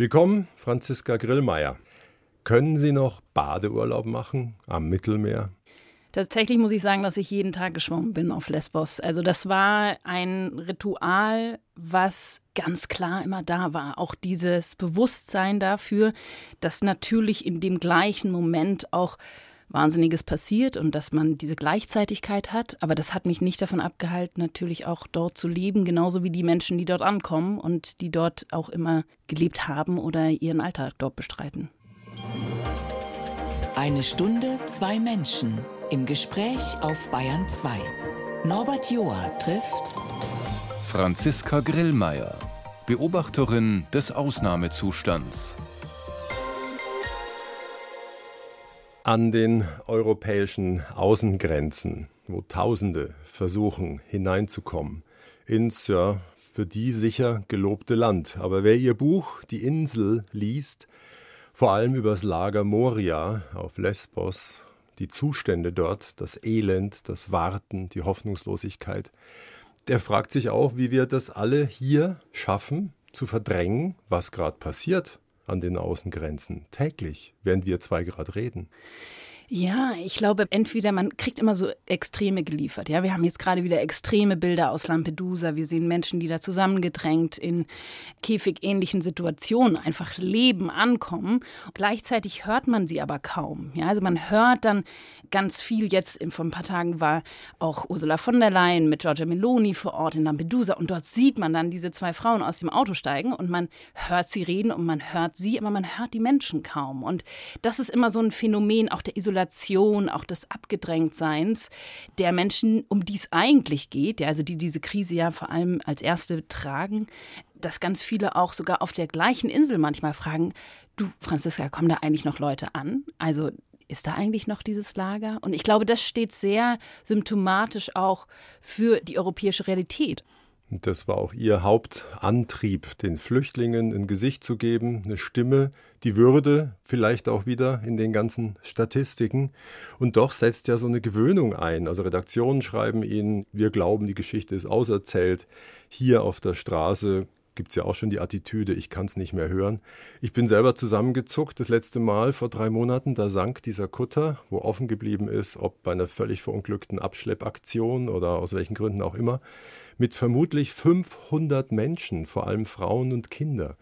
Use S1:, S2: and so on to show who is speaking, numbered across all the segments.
S1: Willkommen, Franziska Grillmeier. Können Sie noch Badeurlaub machen am Mittelmeer?
S2: Tatsächlich muss ich sagen, dass ich jeden Tag geschwommen bin auf Lesbos. Also das war ein Ritual, was ganz klar immer da war. Auch dieses Bewusstsein dafür, dass natürlich in dem gleichen Moment auch Wahnsinniges passiert und dass man diese Gleichzeitigkeit hat. Aber das hat mich nicht davon abgehalten, natürlich auch dort zu leben, genauso wie die Menschen, die dort ankommen und die dort auch immer gelebt haben oder ihren Alltag dort bestreiten.
S3: Eine Stunde, zwei Menschen im Gespräch auf Bayern 2. Norbert Joa trifft
S4: Franziska Grillmeier, Beobachterin des Ausnahmezustands.
S1: An den europäischen Außengrenzen, wo Tausende versuchen hineinzukommen ins ja für die sicher gelobte Land. Aber wer ihr Buch Die Insel liest, vor allem übers Lager Moria auf Lesbos, die Zustände dort, das Elend, das Warten, die Hoffnungslosigkeit, der fragt sich auch, wie wir das alle hier schaffen, zu verdrängen, was gerade passiert an den Außengrenzen, täglich, während wir zwei Grad reden.
S2: Ja, ich glaube, entweder man kriegt immer so Extreme geliefert. Ja, wir haben jetzt gerade wieder extreme Bilder aus Lampedusa. Wir sehen Menschen, die da zusammengedrängt in käfigähnlichen Situationen einfach leben, ankommen. Gleichzeitig hört man sie aber kaum. Ja, also man hört dann ganz viel. Jetzt vor ein paar Tagen war auch Ursula von der Leyen mit Giorgia Meloni vor Ort in Lampedusa und dort sieht man dann diese zwei Frauen aus dem Auto steigen und man hört sie reden und man hört sie, aber man hört die Menschen kaum. Und das ist immer so ein Phänomen auch der Isolation Isolation, auch des Abgedrängtseins der Menschen, um die es eigentlich geht, ja, also die diese Krise ja vor allem als erste tragen, dass ganz viele auch sogar auf der gleichen Insel manchmal fragen, du Franziska, kommen da eigentlich noch Leute an? Also ist da eigentlich noch dieses Lager? Und ich glaube, das steht sehr symptomatisch auch für die europäische Realität.
S1: Das war auch ihr Hauptantrieb, den Flüchtlingen ein Gesicht zu geben, eine Stimme, die Würde, vielleicht auch wieder in den ganzen Statistiken. Und doch setzt ja so eine Gewöhnung ein. Also Redaktionen schreiben ihnen, wir glauben, die Geschichte ist auserzählt. Hier auf der Straße gibt es ja auch schon die Attitüde, ich kann es nicht mehr hören. Ich bin selber zusammengezuckt das letzte Mal vor drei Monaten, da sank dieser Kutter, wo offen geblieben ist, ob bei einer völlig verunglückten Abschleppaktion oder aus welchen Gründen auch immer, mit vermutlich 500 Menschen, vor allem Frauen und Kinder.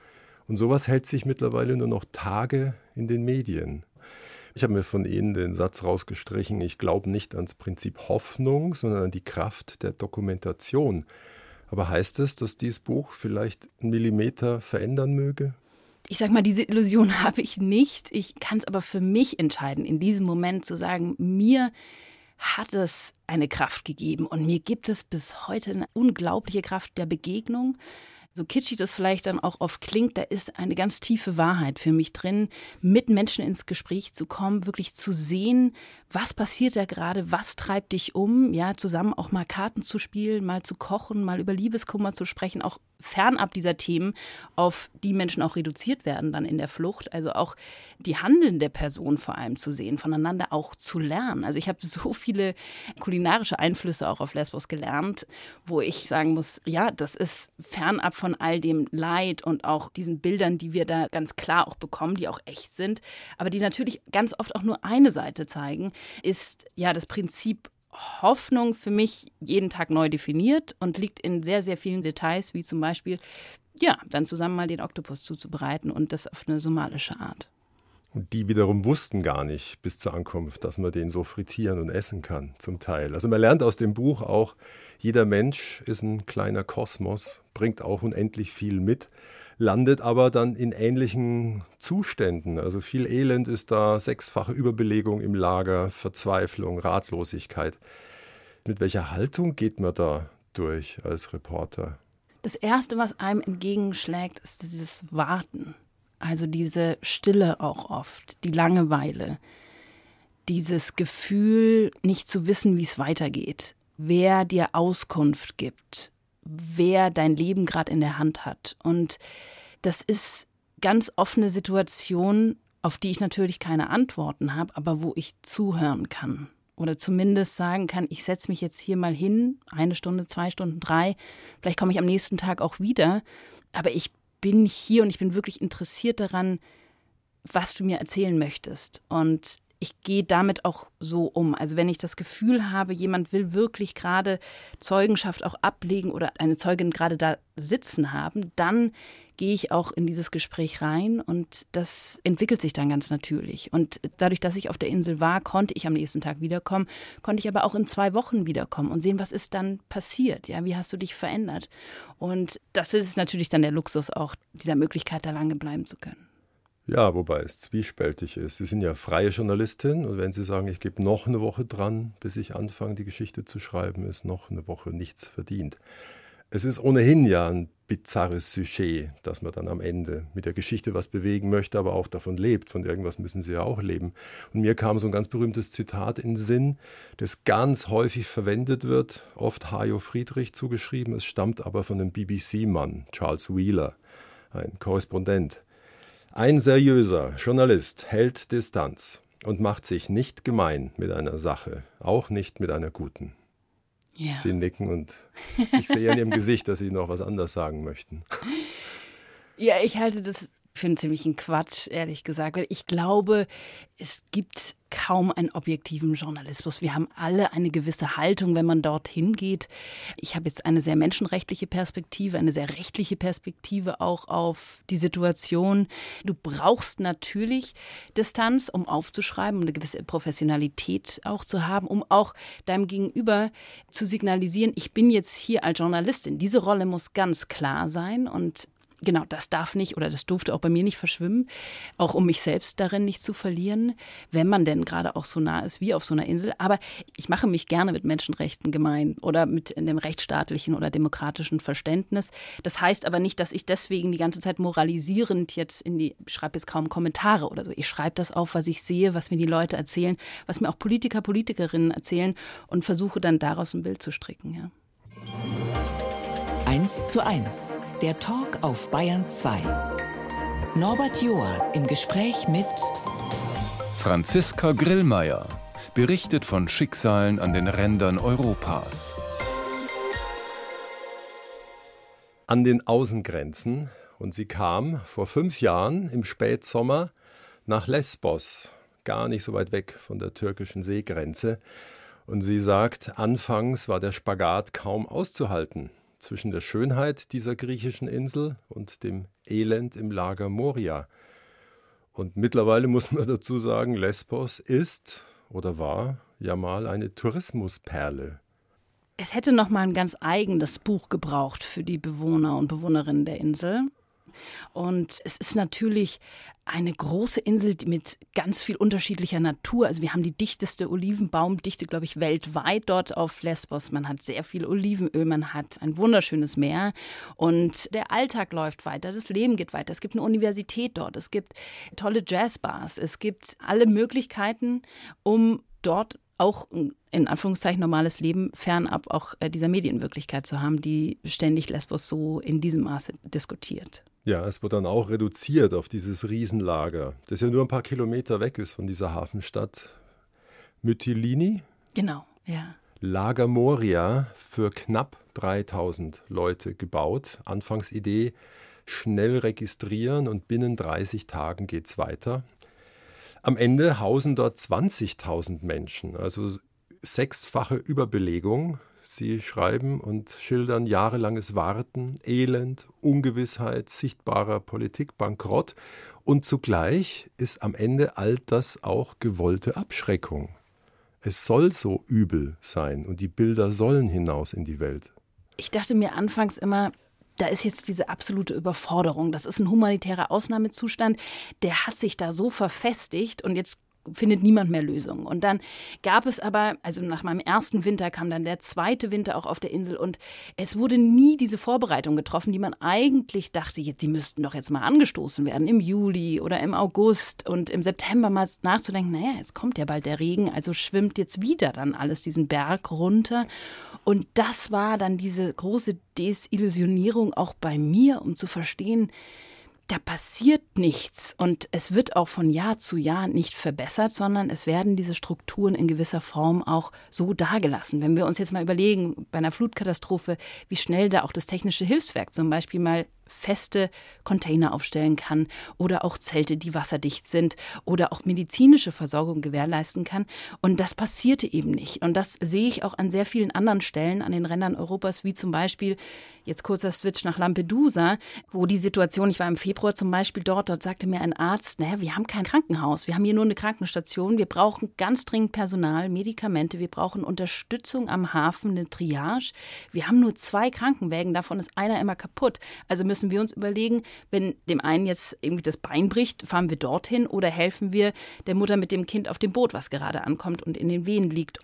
S1: Und sowas hält sich mittlerweile nur noch Tage in den Medien. Ich habe mir von Ihnen den Satz rausgestrichen, ich glaube nicht ans Prinzip Hoffnung, sondern an die Kraft der Dokumentation. Aber heißt es, dass dieses Buch vielleicht einen Millimeter verändern möge?
S2: Ich sag mal, diese Illusion habe ich nicht. Ich kann es aber für mich entscheiden, in diesem Moment zu sagen, mir hat es eine Kraft gegeben und mir gibt es bis heute eine unglaubliche Kraft der Begegnung so kitschig das vielleicht dann auch oft klingt, da ist eine ganz tiefe Wahrheit für mich drin, mit Menschen ins Gespräch zu kommen, wirklich zu sehen, was passiert da gerade, was treibt dich um, ja, zusammen auch mal Karten zu spielen, mal zu kochen, mal über Liebeskummer zu sprechen, auch fernab dieser Themen, auf die Menschen auch reduziert werden dann in der Flucht. Also auch die handelnde Person vor allem zu sehen, voneinander auch zu lernen. Also ich habe so viele kulinarische Einflüsse auch auf Lesbos gelernt, wo ich sagen muss, ja, das ist fernab von all dem Leid und auch diesen Bildern, die wir da ganz klar auch bekommen, die auch echt sind, aber die natürlich ganz oft auch nur eine Seite zeigen, ist ja das Prinzip Hoffnung für mich jeden Tag neu definiert und liegt in sehr, sehr vielen Details, wie zum Beispiel, ja, dann zusammen mal den Oktopus zuzubereiten und das auf eine somalische Art.
S1: Und die wiederum wussten gar nicht bis zur Ankunft, dass man den so frittieren und essen kann, zum Teil. Also man lernt aus dem Buch auch, jeder Mensch ist ein kleiner Kosmos, bringt auch unendlich viel mit landet aber dann in ähnlichen Zuständen. Also viel Elend ist da, sechsfache Überbelegung im Lager, Verzweiflung, Ratlosigkeit. Mit welcher Haltung geht man da durch als Reporter?
S2: Das Erste, was einem entgegenschlägt, ist dieses Warten. Also diese Stille auch oft, die Langeweile, dieses Gefühl, nicht zu wissen, wie es weitergeht, wer dir Auskunft gibt, wer dein Leben gerade in der Hand hat. Und das ist ganz offene Situation, auf die ich natürlich keine Antworten habe, aber wo ich zuhören kann. Oder zumindest sagen kann, ich setze mich jetzt hier mal hin, eine Stunde, zwei Stunden, drei. Vielleicht komme ich am nächsten Tag auch wieder. Aber ich bin hier und ich bin wirklich interessiert daran, was du mir erzählen möchtest. Und ich gehe damit auch so um. Also wenn ich das Gefühl habe, jemand will wirklich gerade Zeugenschaft auch ablegen oder eine Zeugin gerade da sitzen haben, dann gehe ich auch in dieses Gespräch rein und das entwickelt sich dann ganz natürlich. Und dadurch, dass ich auf der Insel war, konnte ich am nächsten Tag wiederkommen, konnte ich aber auch in zwei Wochen wiederkommen und sehen, was ist dann passiert. Ja, wie hast du dich verändert? Und das ist natürlich dann der Luxus auch dieser Möglichkeit, da lange bleiben zu können.
S1: Ja, wobei es zwiespältig ist. Sie sind ja freie Journalistin und wenn Sie sagen, ich gebe noch eine Woche dran, bis ich anfange, die Geschichte zu schreiben, ist noch eine Woche nichts verdient. Es ist ohnehin ja ein bizarres Sujet, dass man dann am Ende mit der Geschichte was bewegen möchte, aber auch davon lebt. Von irgendwas müssen sie ja auch leben. Und mir kam so ein ganz berühmtes Zitat in Sinn, das ganz häufig verwendet wird, oft Hajo Friedrich zugeschrieben. Es stammt aber von einem BBC-Mann, Charles Wheeler, ein Korrespondent. Ein seriöser Journalist hält Distanz und macht sich nicht gemein mit einer Sache, auch nicht mit einer guten. Ja. Sie nicken und ich sehe in ihrem Gesicht, dass Sie noch was anderes sagen möchten.
S2: Ja, ich halte das einen ziemlichen Quatsch, ehrlich gesagt. Ich glaube, es gibt kaum einen objektiven Journalismus. Wir haben alle eine gewisse Haltung, wenn man dorthin geht. Ich habe jetzt eine sehr menschenrechtliche Perspektive, eine sehr rechtliche Perspektive auch auf die Situation. Du brauchst natürlich Distanz, um aufzuschreiben, um eine gewisse Professionalität auch zu haben, um auch deinem Gegenüber zu signalisieren, ich bin jetzt hier als Journalistin. Diese Rolle muss ganz klar sein und Genau, das darf nicht oder das durfte auch bei mir nicht verschwimmen, auch um mich selbst darin nicht zu verlieren, wenn man denn gerade auch so nah ist wie auf so einer Insel. Aber ich mache mich gerne mit Menschenrechten gemein oder mit dem rechtsstaatlichen oder demokratischen Verständnis. Das heißt aber nicht, dass ich deswegen die ganze Zeit moralisierend jetzt in die, ich schreibe jetzt kaum Kommentare oder so. Ich schreibe das auf, was ich sehe, was mir die Leute erzählen, was mir auch Politiker, Politikerinnen erzählen und versuche dann daraus ein Bild zu stricken, ja.
S3: 1 zu 1, der Talk auf Bayern 2. Norbert Joa im Gespräch mit
S4: Franziska Grillmeier, berichtet von Schicksalen an den Rändern Europas.
S1: An den Außengrenzen und sie kam vor fünf Jahren im Spätsommer nach Lesbos, gar nicht so weit weg von der türkischen Seegrenze. Und sie sagt, anfangs war der Spagat kaum auszuhalten zwischen der Schönheit dieser griechischen Insel und dem Elend im Lager Moria. Und mittlerweile muss man dazu sagen, Lesbos ist oder war ja mal eine Tourismusperle.
S2: Es hätte noch mal ein ganz eigenes Buch gebraucht für die Bewohner und Bewohnerinnen der Insel. Und es ist natürlich eine große Insel mit ganz viel unterschiedlicher Natur. Also wir haben die dichteste Olivenbaumdichte, glaube ich, weltweit dort auf Lesbos. Man hat sehr viel Olivenöl, man hat ein wunderschönes Meer und der Alltag läuft weiter, das Leben geht weiter. Es gibt eine Universität dort, es gibt tolle Jazzbars, es gibt alle Möglichkeiten, um dort auch in Anführungszeichen normales Leben fernab auch äh, dieser Medienwirklichkeit zu haben, die ständig Lesbos so in diesem Maße diskutiert.
S1: Ja, es wird dann auch reduziert auf dieses Riesenlager, das ja nur ein paar Kilometer weg ist von dieser Hafenstadt Mytilini.
S2: Genau, ja.
S1: Lager Moria für knapp 3000 Leute gebaut. Anfangsidee, schnell registrieren und binnen 30 Tagen geht es weiter. Am Ende hausen dort 20.000 Menschen, also sechsfache Überbelegung. Sie schreiben und schildern jahrelanges Warten, Elend, Ungewissheit, sichtbarer Politikbankrott und zugleich ist am Ende all das auch gewollte Abschreckung. Es soll so übel sein und die Bilder sollen hinaus in die Welt.
S2: Ich dachte mir anfangs immer, da ist jetzt diese absolute Überforderung. Das ist ein humanitärer Ausnahmezustand, der hat sich da so verfestigt und jetzt findet niemand mehr Lösungen. Und dann gab es aber, also nach meinem ersten Winter kam dann der zweite Winter auch auf der Insel und es wurde nie diese Vorbereitung getroffen, die man eigentlich dachte, jetzt, die müssten doch jetzt mal angestoßen werden im Juli oder im August und im September mal nachzudenken, naja, jetzt kommt ja bald der Regen, also schwimmt jetzt wieder dann alles diesen Berg runter. Und das war dann diese große Desillusionierung auch bei mir, um zu verstehen, da passiert nichts und es wird auch von Jahr zu Jahr nicht verbessert, sondern es werden diese Strukturen in gewisser Form auch so dargelassen. Wenn wir uns jetzt mal überlegen, bei einer Flutkatastrophe, wie schnell da auch das technische Hilfswerk zum Beispiel mal feste Container aufstellen kann oder auch Zelte, die wasserdicht sind oder auch medizinische Versorgung gewährleisten kann. Und das passierte eben nicht. Und das sehe ich auch an sehr vielen anderen Stellen an den Rändern Europas, wie zum Beispiel jetzt kurzer Switch nach Lampedusa, wo die Situation, ich war im Februar zum Beispiel dort, dort sagte mir ein Arzt, naja, wir haben kein Krankenhaus, wir haben hier nur eine Krankenstation, wir brauchen ganz dringend Personal, Medikamente, wir brauchen Unterstützung am Hafen, eine Triage. Wir haben nur zwei Krankenwägen, davon ist einer immer kaputt. Also müssen wir uns überlegen, wenn dem einen jetzt irgendwie das Bein bricht, fahren wir dorthin oder helfen wir der Mutter mit dem Kind auf dem Boot, was gerade ankommt und in den Wehen liegt.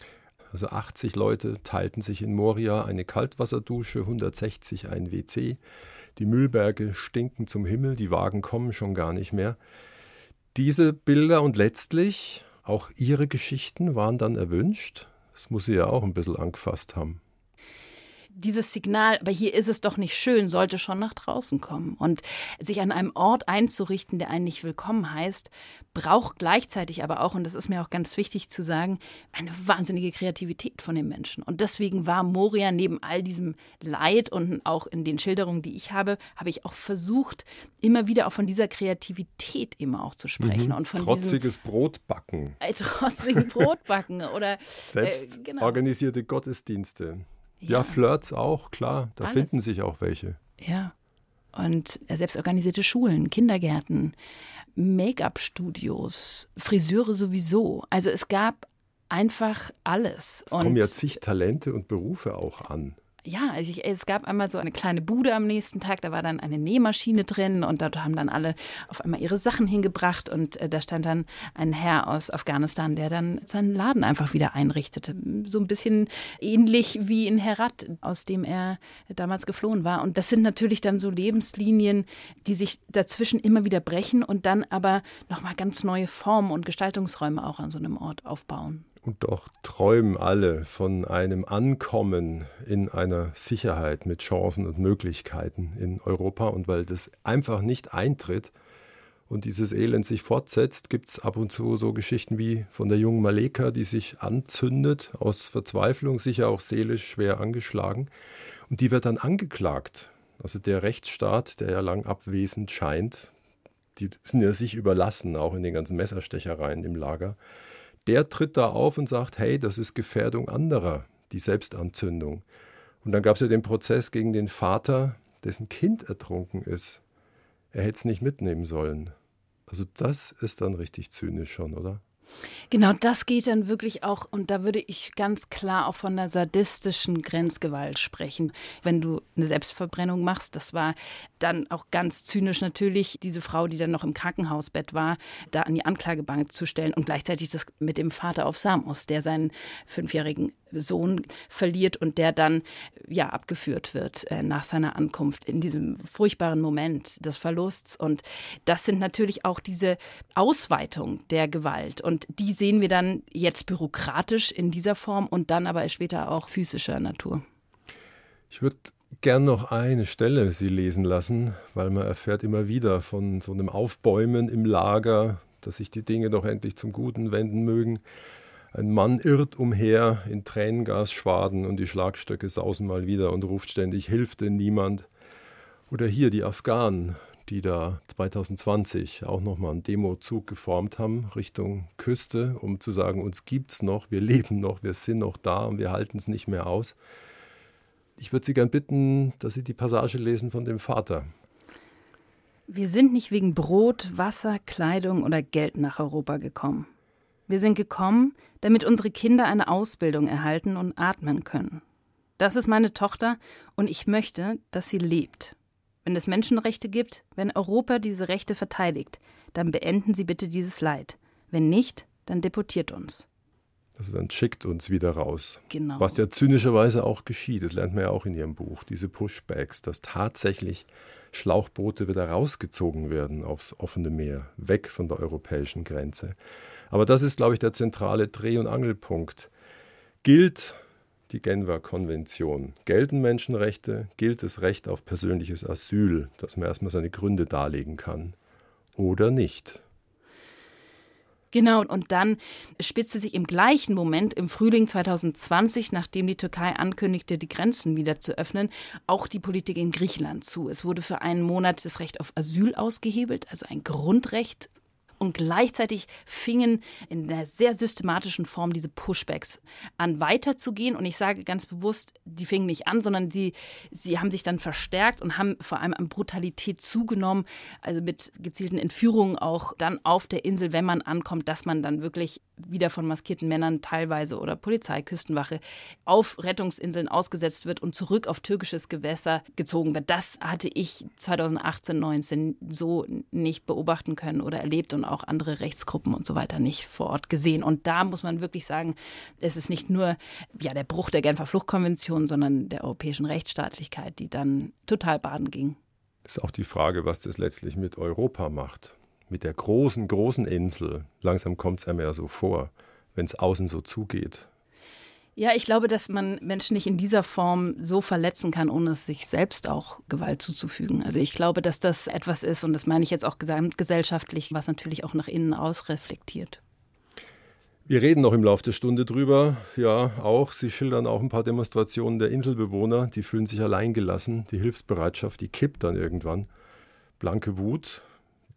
S1: Also 80 Leute teilten sich in Moria eine Kaltwasserdusche, 160 ein WC. Die Müllberge stinken zum Himmel, die Wagen kommen schon gar nicht mehr. Diese Bilder und letztlich auch ihre Geschichten waren dann erwünscht. Das muss sie ja auch ein bisschen angefasst haben
S2: dieses Signal, aber hier ist es doch nicht schön, sollte schon nach draußen kommen. Und sich an einem Ort einzurichten, der einen nicht willkommen heißt, braucht gleichzeitig aber auch, und das ist mir auch ganz wichtig zu sagen, eine wahnsinnige Kreativität von den Menschen. Und deswegen war Moria neben all diesem Leid und auch in den Schilderungen, die ich habe, habe ich auch versucht, immer wieder auch von dieser Kreativität immer auch zu sprechen. Mhm. Und von
S1: Trotziges diesem, Brotbacken.
S2: Äh, trotziges Brotbacken oder
S1: selbst äh, genau. organisierte Gottesdienste. Ja, ja Flirts auch, klar. Da Alles. finden sich auch welche.
S2: Ja. Und selbstorganisierte Schulen, Kindergärten, Make-up-Studios, Friseure sowieso. Also es gab einfach alles.
S1: Es kommen ja zig Talente und Berufe auch an
S2: ja, also ich, es gab einmal so eine kleine Bude am nächsten Tag, da war dann eine Nähmaschine drin und dort haben dann alle auf einmal ihre Sachen hingebracht und äh, da stand dann ein Herr aus Afghanistan, der dann seinen Laden einfach wieder einrichtete. So ein bisschen ähnlich wie in Herat, aus dem er damals geflohen war. Und das sind natürlich dann so Lebenslinien, die sich dazwischen immer wieder brechen und dann aber nochmal ganz neue Formen und Gestaltungsräume auch an so einem Ort aufbauen.
S1: Und doch träumen alle von einem Ankommen in einer Sicherheit mit Chancen und Möglichkeiten in Europa. Und weil das einfach nicht eintritt und dieses Elend sich fortsetzt, gibt es ab und zu so Geschichten wie von der jungen Maleka, die sich anzündet aus Verzweiflung, sicher auch seelisch schwer angeschlagen. Und die wird dann angeklagt. Also der Rechtsstaat, der ja lang abwesend scheint, die sind ja sich überlassen, auch in den ganzen Messerstechereien im Lager der tritt da auf und sagt, hey, das ist Gefährdung anderer, die Selbstanzündung. Und dann gab es ja den Prozess gegen den Vater, dessen Kind ertrunken ist. Er hätte es nicht mitnehmen sollen. Also das ist dann richtig zynisch schon, oder?
S2: Genau, das geht dann wirklich auch, und da würde ich ganz klar auch von der sadistischen Grenzgewalt sprechen. Wenn du eine Selbstverbrennung machst, das war dann auch ganz zynisch natürlich, diese Frau, die dann noch im Krankenhausbett war, da an die Anklagebank zu stellen und gleichzeitig das mit dem Vater auf Samos, der seinen fünfjährigen Sohn verliert und der dann ja abgeführt wird äh, nach seiner Ankunft in diesem furchtbaren Moment des Verlusts. Und das sind natürlich auch diese Ausweitung der Gewalt. Und die sehen wir dann jetzt bürokratisch in dieser Form und dann aber später auch physischer Natur.
S1: Ich würde gern noch eine Stelle Sie lesen lassen, weil man erfährt immer wieder von so einem Aufbäumen im Lager, dass sich die Dinge doch endlich zum Guten wenden mögen. Ein Mann irrt umher in Tränengasschwaden und die Schlagstöcke sausen mal wieder und ruft ständig, hilft denn niemand? Oder hier die Afghanen, die da 2020 auch nochmal einen Demozug geformt haben Richtung Küste, um zu sagen, uns gibt's noch, wir leben noch, wir sind noch da und wir halten es nicht mehr aus. Ich würde Sie gern bitten, dass Sie die Passage lesen von dem Vater.
S2: Wir sind nicht wegen Brot, Wasser, Kleidung oder Geld nach Europa gekommen. Wir sind gekommen, damit unsere Kinder eine Ausbildung erhalten und atmen können. Das ist meine Tochter und ich möchte, dass sie lebt. Wenn es Menschenrechte gibt, wenn Europa diese Rechte verteidigt, dann beenden Sie bitte dieses Leid. Wenn nicht, dann deportiert uns.
S1: Also dann schickt uns wieder raus.
S2: Genau.
S1: Was ja zynischerweise auch geschieht, das lernt man ja auch in Ihrem Buch, diese Pushbacks, dass tatsächlich Schlauchboote wieder rausgezogen werden aufs offene Meer, weg von der europäischen Grenze. Aber das ist, glaube ich, der zentrale Dreh- und Angelpunkt. Gilt die Genfer Konvention, gelten Menschenrechte, gilt das Recht auf persönliches Asyl, dass man erstmal seine Gründe darlegen kann, oder nicht?
S2: Genau, und dann spitzte sich im gleichen Moment im Frühling 2020, nachdem die Türkei ankündigte, die Grenzen wieder zu öffnen, auch die Politik in Griechenland zu. Es wurde für einen Monat das Recht auf Asyl ausgehebelt, also ein Grundrecht und gleichzeitig fingen in der sehr systematischen Form diese Pushbacks an, weiterzugehen. Und ich sage ganz bewusst, die fingen nicht an, sondern sie, sie haben sich dann verstärkt und haben vor allem an Brutalität zugenommen. Also mit gezielten Entführungen auch dann auf der Insel, wenn man ankommt, dass man dann wirklich wieder von maskierten Männern teilweise oder Polizei, Küstenwache auf Rettungsinseln ausgesetzt wird und zurück auf türkisches Gewässer gezogen wird. Das hatte ich 2018, 19 so nicht beobachten können oder erlebt und auch andere Rechtsgruppen und so weiter nicht vor Ort gesehen. Und da muss man wirklich sagen, es ist nicht nur ja, der Bruch der Genfer Fluchtkonvention, sondern der europäischen Rechtsstaatlichkeit, die dann total baden ging.
S1: Das ist auch die Frage, was das letztlich mit Europa macht mit der großen, großen Insel, langsam kommt es einem ja so vor, wenn es außen so zugeht.
S2: Ja, ich glaube, dass man Menschen nicht in dieser Form so verletzen kann, ohne es sich selbst auch Gewalt zuzufügen. Also ich glaube, dass das etwas ist, und das meine ich jetzt auch gesamtgesellschaftlich, was natürlich auch nach innen ausreflektiert.
S1: Wir reden noch im Laufe der Stunde drüber. Ja, auch. Sie schildern auch ein paar Demonstrationen der Inselbewohner. Die fühlen sich alleingelassen. Die Hilfsbereitschaft, die kippt dann irgendwann. Blanke Wut,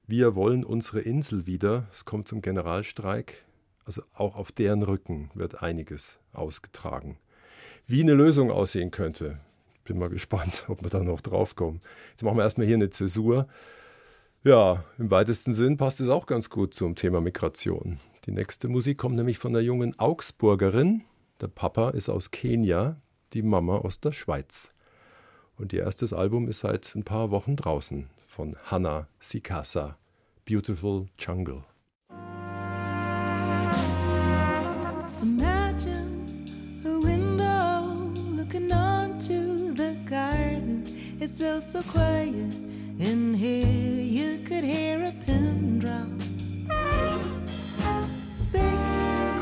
S1: wir wollen unsere Insel wieder. Es kommt zum Generalstreik. Also auch auf deren Rücken wird einiges ausgetragen. Wie eine Lösung aussehen könnte, bin mal gespannt, ob wir da noch draufkommen. Jetzt machen wir erstmal hier eine Zäsur. Ja, im weitesten Sinn passt es auch ganz gut zum Thema Migration. Die nächste Musik kommt nämlich von der jungen Augsburgerin. Der Papa ist aus Kenia, die Mama aus der Schweiz. Und ihr erstes Album ist seit ein paar Wochen draußen von Hannah Sikasa, Beautiful Jungle.
S5: Imagine a window looking onto the garden. It's so, so quiet in here, you could hear a pin drop. Thick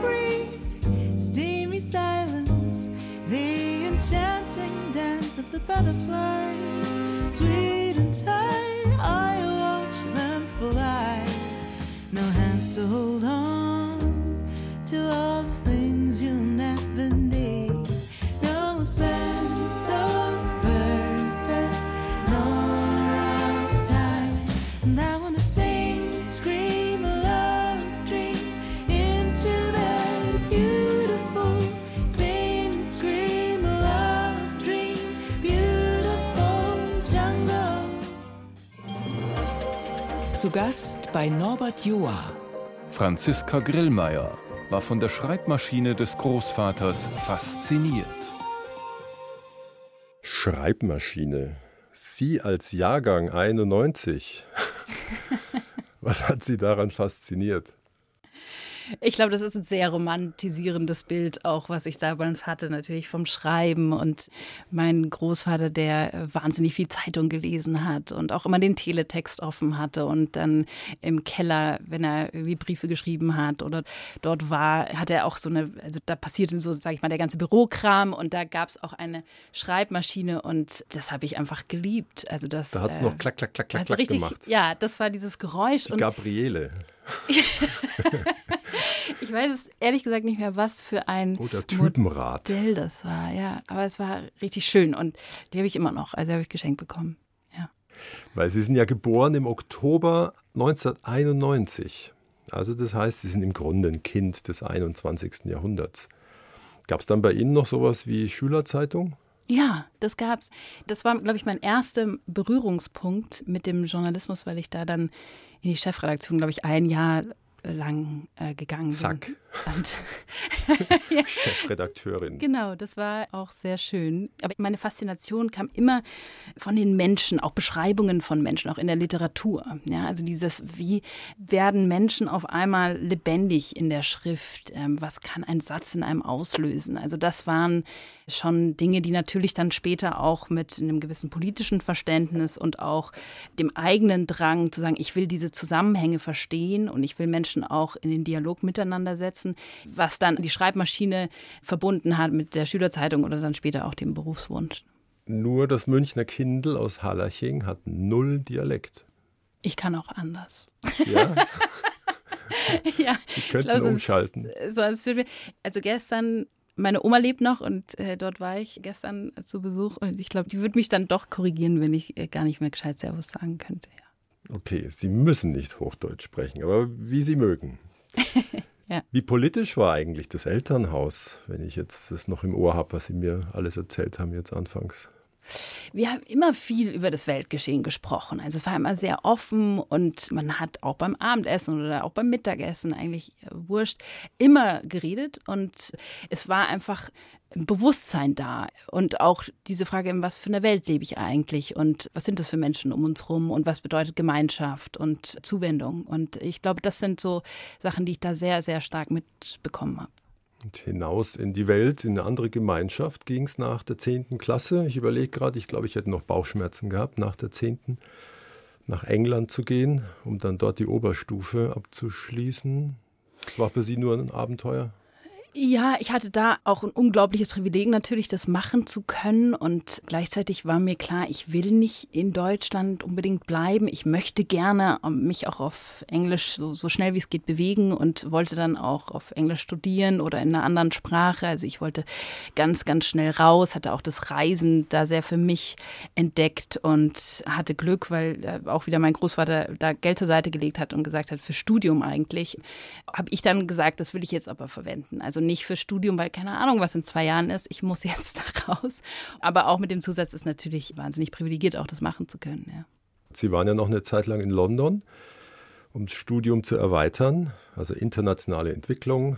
S5: green, steamy silence, the enchanting dance of the butterflies, sweet and tight. I watch them fly. No hands to hold on
S3: Gast bei Norbert Joa.
S4: Franziska Grillmeier war von der Schreibmaschine des Großvaters fasziniert.
S1: Schreibmaschine. Sie als Jahrgang 91. Was hat Sie daran fasziniert?
S2: Ich glaube, das ist ein sehr romantisierendes Bild, auch was ich damals hatte, natürlich vom Schreiben und mein Großvater, der wahnsinnig viel Zeitung gelesen hat und auch immer den Teletext offen hatte und dann im Keller, wenn er irgendwie Briefe geschrieben hat oder dort war, hat er auch so eine, also da passierte so, sage ich mal, der ganze Bürokram und da gab es auch eine Schreibmaschine und das habe ich einfach geliebt. Also das,
S1: Da hat es
S2: äh,
S1: noch klack, klack, klack, klack, klack
S2: richtig,
S1: gemacht.
S2: Ja, das war dieses Geräusch
S1: Die
S2: und
S1: Gabriele.
S2: ich weiß es ehrlich gesagt nicht mehr, was für ein
S1: Oder Typenrad.
S2: Modell das war, ja. Aber es war richtig schön und die habe ich immer noch. Also habe ich geschenkt bekommen. Ja.
S1: Weil Sie sind ja geboren im Oktober 1991. Also das heißt, Sie sind im Grunde ein Kind des 21. Jahrhunderts. Gab es dann bei Ihnen noch sowas wie Schülerzeitung?
S2: Ja, das gab's. Das war, glaube ich, mein erster Berührungspunkt mit dem Journalismus, weil ich da dann in die Chefredaktion, glaube ich, ein Jahr lang äh, gegangen
S1: Zack.
S2: bin. Und
S1: Chefredakteurin.
S2: Genau, das war auch sehr schön. Aber meine Faszination kam immer von den Menschen, auch Beschreibungen von Menschen, auch in der Literatur. Ja, also dieses, wie werden Menschen auf einmal lebendig in der Schrift? Ähm, was kann ein Satz in einem auslösen? Also das waren schon Dinge, die natürlich dann später auch mit einem gewissen politischen Verständnis und auch dem eigenen Drang zu sagen, ich will diese Zusammenhänge verstehen und ich will Menschen auch in den Dialog miteinander setzen, was dann die Schreibmaschine verbunden hat mit der Schülerzeitung oder dann später auch dem Berufswunsch.
S1: Nur das Münchner Kindl aus Harlaching hat null Dialekt.
S2: Ich kann auch anders.
S1: Ja?
S2: ja,
S1: Sie könnten glaub, umschalten.
S2: Sonst, sonst also gestern meine Oma lebt noch und äh, dort war ich gestern zu Besuch und ich glaube, die würde mich dann doch korrigieren, wenn ich äh, gar nicht mehr gescheit Servus sagen könnte. Ja.
S1: Okay, Sie müssen nicht Hochdeutsch sprechen, aber wie Sie mögen. ja. Wie politisch war eigentlich das Elternhaus, wenn ich jetzt das noch im Ohr habe, was Sie mir alles erzählt haben jetzt anfangs?
S2: Wir haben immer viel über das Weltgeschehen gesprochen. Also es war immer sehr offen und man hat auch beim Abendessen oder auch beim Mittagessen eigentlich äh, wurscht immer geredet und es war einfach ein Bewusstsein da und auch diese Frage, in was für einer Welt lebe ich eigentlich und was sind das für Menschen um uns herum und was bedeutet Gemeinschaft und Zuwendung. Und ich glaube, das sind so Sachen, die ich da sehr, sehr stark mitbekommen habe.
S1: Und hinaus in die Welt, in eine andere Gemeinschaft ging es nach der 10. Klasse. Ich überlege gerade, ich glaube, ich hätte noch Bauchschmerzen gehabt, nach der 10. nach England zu gehen, um dann dort die Oberstufe abzuschließen. Das war für Sie nur ein Abenteuer?
S2: Ja, ich hatte da auch ein unglaubliches Privileg natürlich, das machen zu können. Und gleichzeitig war mir klar, ich will nicht in Deutschland unbedingt bleiben. Ich möchte gerne ähm, mich auch auf Englisch so, so schnell wie es geht bewegen und wollte dann auch auf Englisch studieren oder in einer anderen Sprache. Also ich wollte ganz, ganz schnell raus, hatte auch das Reisen da sehr für mich entdeckt und hatte Glück, weil äh, auch wieder mein Großvater da Geld zur Seite gelegt hat und gesagt hat, für Studium eigentlich. Habe ich dann gesagt, das will ich jetzt aber verwenden. Also nicht für Studium, weil keine Ahnung, was in zwei Jahren ist. Ich muss jetzt da raus. Aber auch mit dem Zusatz ist natürlich wahnsinnig privilegiert, auch das machen zu können. Ja.
S1: Sie waren ja noch eine Zeit lang in London, um das Studium zu erweitern, also internationale Entwicklung,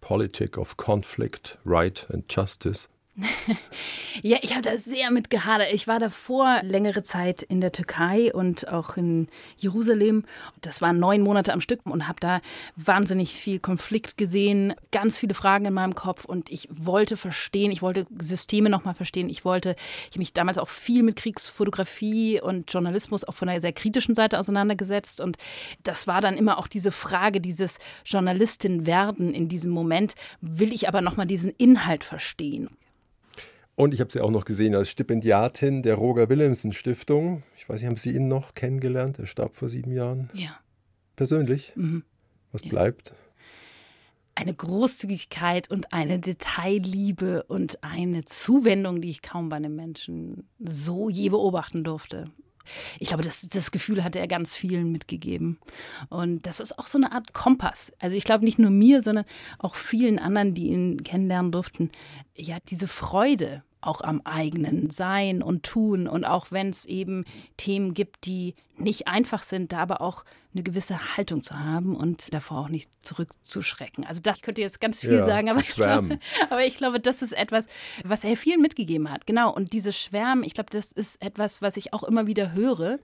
S1: Politic of Conflict, Right and Justice.
S2: ja, ich habe da sehr mit gehadert. Ich war davor längere Zeit in der Türkei und auch in Jerusalem. Das waren neun Monate am Stück und habe da wahnsinnig viel Konflikt gesehen, ganz viele Fragen in meinem Kopf und ich wollte verstehen, ich wollte Systeme nochmal verstehen. Ich wollte, ich habe mich damals auch viel mit Kriegsfotografie und Journalismus auch von einer sehr kritischen Seite auseinandergesetzt und das war dann immer auch diese Frage, dieses Journalistin werden in diesem Moment, will ich aber nochmal diesen Inhalt verstehen.
S1: Und ich habe sie auch noch gesehen als Stipendiatin der Roger Willemsen Stiftung. Ich weiß nicht, haben Sie ihn noch kennengelernt? Er starb vor sieben Jahren.
S2: Ja.
S1: Persönlich? Mhm. Was ja. bleibt?
S2: Eine Großzügigkeit und eine Detailliebe und eine Zuwendung, die ich kaum bei einem Menschen so je beobachten durfte. Ich glaube, das, das Gefühl hatte er ganz vielen mitgegeben. Und das ist auch so eine Art Kompass. Also ich glaube nicht nur mir, sondern auch vielen anderen, die ihn kennenlernen durften. Ja, diese Freude auch am eigenen Sein und Tun und auch wenn es eben Themen gibt, die nicht einfach sind, da aber auch eine gewisse Haltung zu haben und davor auch nicht zurückzuschrecken. Also das könnte jetzt ganz viel
S1: ja,
S2: sagen, aber ich, glaube, aber ich glaube, das ist etwas, was er vielen mitgegeben hat. Genau. Und dieses Schwärmen, ich glaube, das ist etwas, was ich auch immer wieder höre.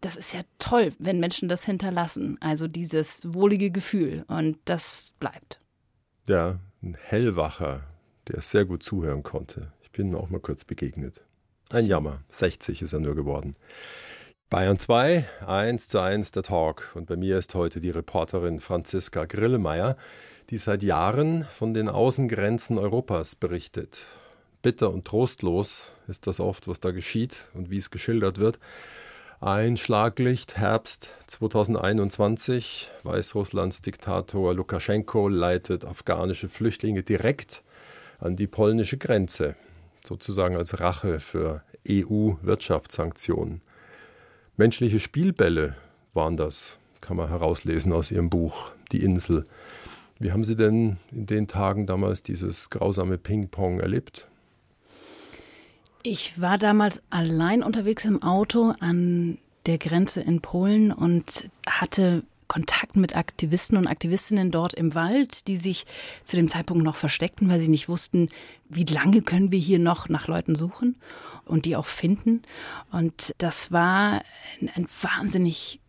S2: Das ist ja toll, wenn Menschen das hinterlassen. Also dieses wohlige Gefühl. Und das bleibt.
S1: Ja, ein Hellwacher, der sehr gut zuhören konnte bin auch mal kurz begegnet. Ein Jammer. 60 ist er nur geworden. Bayern 2, 1 zu 1 der Talk. Und bei mir ist heute die Reporterin Franziska Grillmeier, die seit Jahren von den Außengrenzen Europas berichtet. Bitter und trostlos ist das oft, was da geschieht und wie es geschildert wird. Ein Schlaglicht, Herbst 2021. Weißrusslands Diktator Lukaschenko leitet afghanische Flüchtlinge direkt an die polnische Grenze sozusagen als Rache für EU-Wirtschaftssanktionen. Menschliche Spielbälle waren das, kann man herauslesen aus Ihrem Buch Die Insel. Wie haben Sie denn in den Tagen damals dieses grausame Ping-Pong erlebt?
S2: Ich war damals allein unterwegs im Auto an der Grenze in Polen und hatte Kontakt mit Aktivisten und Aktivistinnen dort im Wald, die sich zu dem Zeitpunkt noch versteckten, weil sie nicht wussten, wie lange können wir hier noch nach Leuten suchen und die auch finden. Und das war ein, ein wahnsinnig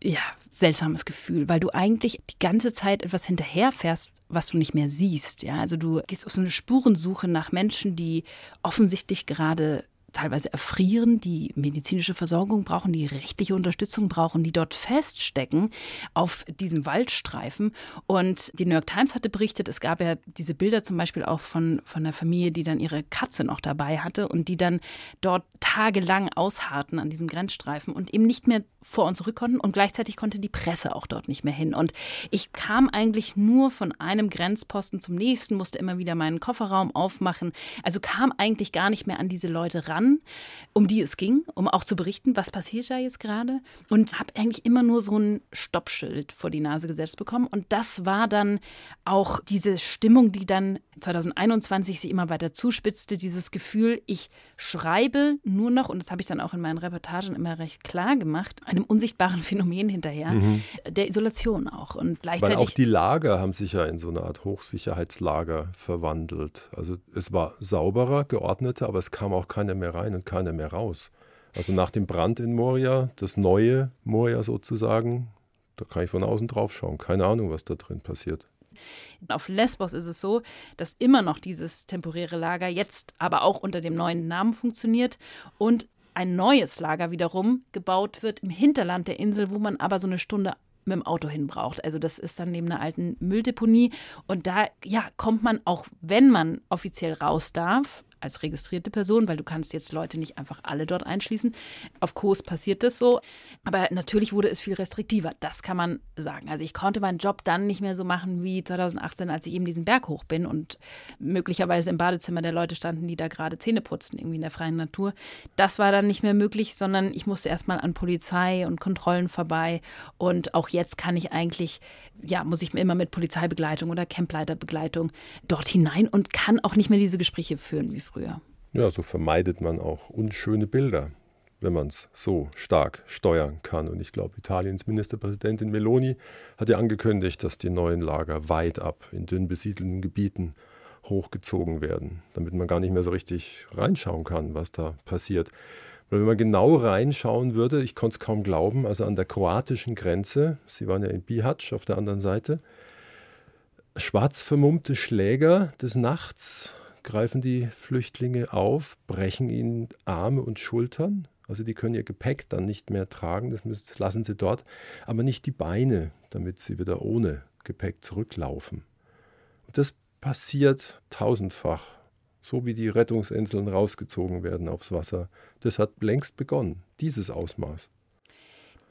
S2: ja, seltsames Gefühl, weil du eigentlich die ganze Zeit etwas hinterherfährst, was du nicht mehr siehst. Ja, also du gehst auf so eine Spurensuche nach Menschen, die offensichtlich gerade teilweise erfrieren, die medizinische Versorgung brauchen, die rechtliche Unterstützung brauchen, die dort feststecken auf diesem Waldstreifen. Und die New York Times hatte berichtet, es gab ja diese Bilder zum Beispiel auch von, von einer Familie, die dann ihre Katze noch dabei hatte und die dann dort tagelang ausharrten an diesem Grenzstreifen und eben nicht mehr vor und zurück konnten. Und gleichzeitig konnte die Presse auch dort nicht mehr hin. Und ich kam eigentlich nur von einem Grenzposten zum nächsten, musste immer wieder meinen Kofferraum aufmachen. Also kam eigentlich gar nicht mehr an diese Leute ran, um die es ging, um auch zu berichten, was passiert da jetzt gerade. Und habe eigentlich immer nur so ein Stoppschild vor die Nase gesetzt bekommen. Und das war dann auch diese Stimmung, die dann 2021 sich immer weiter zuspitzte, dieses Gefühl, ich schreibe nur noch, und das habe ich dann auch in meinen Reportagen immer recht klar gemacht, einem unsichtbaren Phänomen hinterher, mhm. der Isolation auch. Und gleichzeitig.
S1: Weil auch die Lager haben sich ja in so eine Art Hochsicherheitslager verwandelt. Also es war sauberer, geordneter, aber es kam auch keiner mehr rein und keiner mehr raus. Also nach dem Brand in Moria, das neue Moria sozusagen, da kann ich von außen drauf schauen. Keine Ahnung, was da drin passiert.
S2: Auf Lesbos ist es so, dass immer noch dieses temporäre Lager jetzt aber auch unter dem neuen Namen funktioniert und ein neues Lager wiederum gebaut wird im Hinterland der Insel, wo man aber so eine Stunde mit dem Auto hin braucht. Also das ist dann neben einer alten Mülldeponie und da ja kommt man auch, wenn man offiziell raus darf, als registrierte Person, weil du kannst jetzt Leute nicht einfach alle dort einschließen. Auf Kurs passiert das so. Aber natürlich wurde es viel restriktiver. Das kann man sagen. Also ich konnte meinen Job dann nicht mehr so machen wie 2018, als ich eben diesen Berg hoch bin und möglicherweise im Badezimmer der Leute standen, die da gerade Zähne putzten, irgendwie in der freien Natur. Das war dann nicht mehr möglich, sondern ich musste erstmal an Polizei und Kontrollen vorbei. Und auch jetzt kann ich eigentlich, ja, muss ich immer mit Polizeibegleitung oder Campleiterbegleitung dort hinein und kann auch nicht mehr diese Gespräche führen wie früher früher.
S1: Ja, so vermeidet man auch unschöne Bilder, wenn man es so stark steuern kann. Und ich glaube, Italiens Ministerpräsidentin Meloni hat ja angekündigt, dass die neuen Lager weit ab in dünn besiedelten Gebieten hochgezogen werden, damit man gar nicht mehr so richtig reinschauen kann, was da passiert. Weil wenn man genau reinschauen würde, ich konnte es kaum glauben, also an der kroatischen Grenze, Sie waren ja in Bihać auf der anderen Seite, schwarz vermummte Schläger des Nachts greifen die Flüchtlinge auf, brechen ihnen Arme und Schultern. Also die können ihr Gepäck dann nicht mehr tragen, das, müssen, das lassen sie dort, aber nicht die Beine, damit sie wieder ohne Gepäck zurücklaufen. Und das passiert tausendfach, so wie die Rettungsinseln rausgezogen werden aufs Wasser. Das hat längst begonnen, dieses Ausmaß.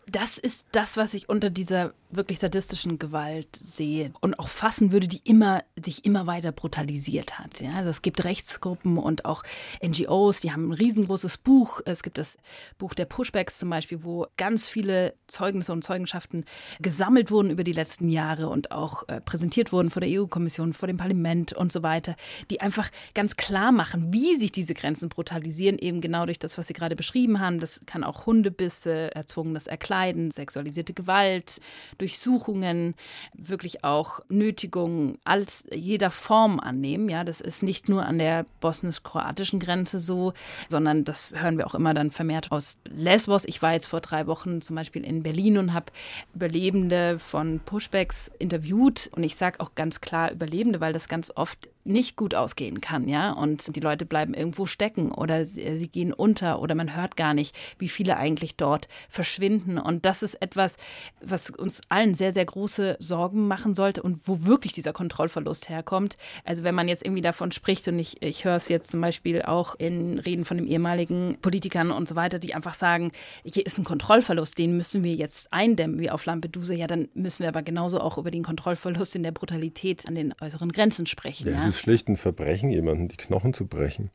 S2: Das ist das, was ich unter dieser wirklich sadistischen Gewalt sehe und auch fassen würde, die immer sich immer weiter brutalisiert hat. Ja, also es gibt Rechtsgruppen und auch NGOs, die haben ein riesengroßes Buch. Es gibt das Buch der Pushbacks zum Beispiel, wo ganz viele Zeugnisse und Zeugenschaften gesammelt wurden über die letzten Jahre und auch äh, präsentiert wurden vor der EU-Kommission, vor dem Parlament und so weiter, die einfach ganz klar machen, wie sich diese Grenzen brutalisieren, eben genau durch das, was Sie gerade beschrieben haben. Das kann auch Hundebisse, erzwungenes Erkleiden, sexualisierte Gewalt, Durchsuchungen, wirklich auch Nötigungen als jeder Form annehmen. Ja, das ist nicht nur an der bosnisch-kroatischen Grenze so, sondern das hören wir auch immer dann vermehrt aus Lesbos. Ich war jetzt vor drei Wochen zum Beispiel in Berlin und habe Überlebende von Pushbacks interviewt und ich sage auch ganz klar Überlebende, weil das ganz oft nicht gut ausgehen kann, ja, und die Leute bleiben irgendwo stecken oder sie, sie, gehen unter oder man hört gar nicht, wie viele eigentlich dort verschwinden. Und das ist etwas, was uns allen sehr, sehr große Sorgen machen sollte und wo wirklich dieser Kontrollverlust herkommt. Also wenn man jetzt irgendwie davon spricht und ich, ich höre es jetzt zum Beispiel auch in Reden von den ehemaligen Politikern und so weiter, die einfach sagen, hier ist ein Kontrollverlust, den müssen wir jetzt eindämmen wie auf Lampedusa, ja, dann müssen wir aber genauso auch über den Kontrollverlust in der Brutalität an den äußeren Grenzen sprechen.
S1: Ja, ja ist schlicht ein Verbrechen, jemanden die Knochen zu brechen.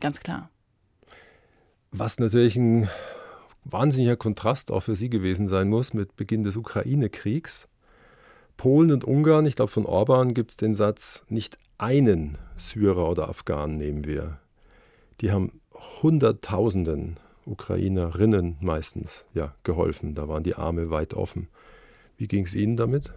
S2: Ganz klar.
S1: Was natürlich ein wahnsinniger Kontrast auch für Sie gewesen sein muss mit Beginn des Ukraine-Kriegs. Polen und Ungarn, ich glaube von Orban gibt es den Satz, nicht einen Syrer oder Afghanen nehmen wir. Die haben Hunderttausenden Ukrainerinnen meistens ja, geholfen. Da waren die Arme weit offen. Wie ging es Ihnen damit?